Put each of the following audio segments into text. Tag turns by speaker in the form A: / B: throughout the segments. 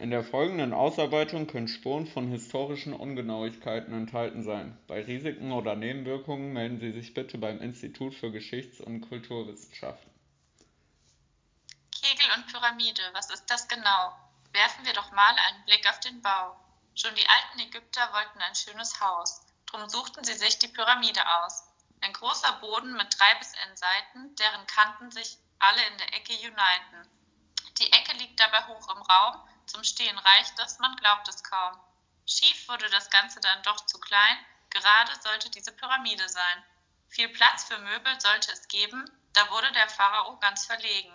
A: In der folgenden Ausarbeitung können Spuren von historischen Ungenauigkeiten enthalten sein. Bei Risiken oder Nebenwirkungen melden Sie sich bitte beim Institut für Geschichts- und Kulturwissenschaften.
B: Kegel und Pyramide, was ist das genau? Werfen wir doch mal einen Blick auf den Bau. Schon die alten Ägypter wollten ein schönes Haus, drum suchten sie sich die Pyramide aus. Ein großer Boden mit drei bis n Seiten, deren Kanten sich alle in der Ecke uniten. Die Ecke liegt dabei hoch im Raum, zum Stehen reicht es, man glaubt es kaum. Schief wurde das Ganze dann doch zu klein, gerade sollte diese Pyramide sein. Viel Platz für Möbel sollte es geben, da wurde der Pharao ganz verlegen.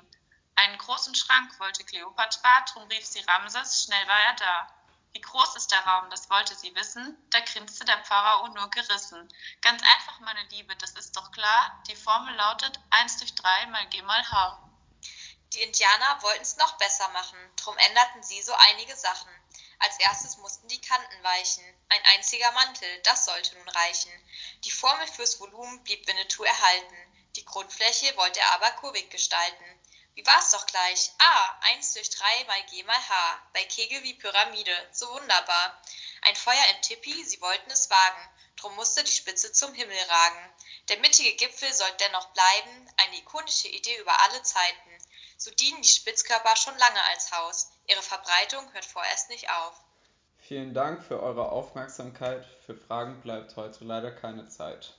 B: Einen großen Schrank wollte Kleopatra, drum rief sie Ramses, schnell war er da. Wie groß ist der Raum, das wollte sie wissen, da grinste der Pharao nur gerissen. Ganz einfach, meine Liebe, das ist doch klar, die Formel lautet 1 durch 3 mal G mal H.
C: Die Indianer wollten's noch besser machen, drum änderten sie so einige Sachen. Als erstes mussten die Kanten weichen, ein einziger Mantel, das sollte nun reichen. Die Formel fürs Volumen blieb Winnetou erhalten, die Grundfläche wollte er aber kubik gestalten. Wie war's doch gleich? Ah, 1 durch 3 mal G mal H, bei Kegel wie Pyramide, so wunderbar. Ein Feuer im Tipi, sie wollten es wagen, drum musste die Spitze zum Himmel ragen. Der mittige Gipfel sollt dennoch bleiben, eine ikonische Idee über alle Zeiten. So dienen die Spitzkörper schon lange als Haus, ihre Verbreitung hört vorerst nicht auf.
A: Vielen Dank für eure Aufmerksamkeit. Für Fragen bleibt heute leider keine Zeit.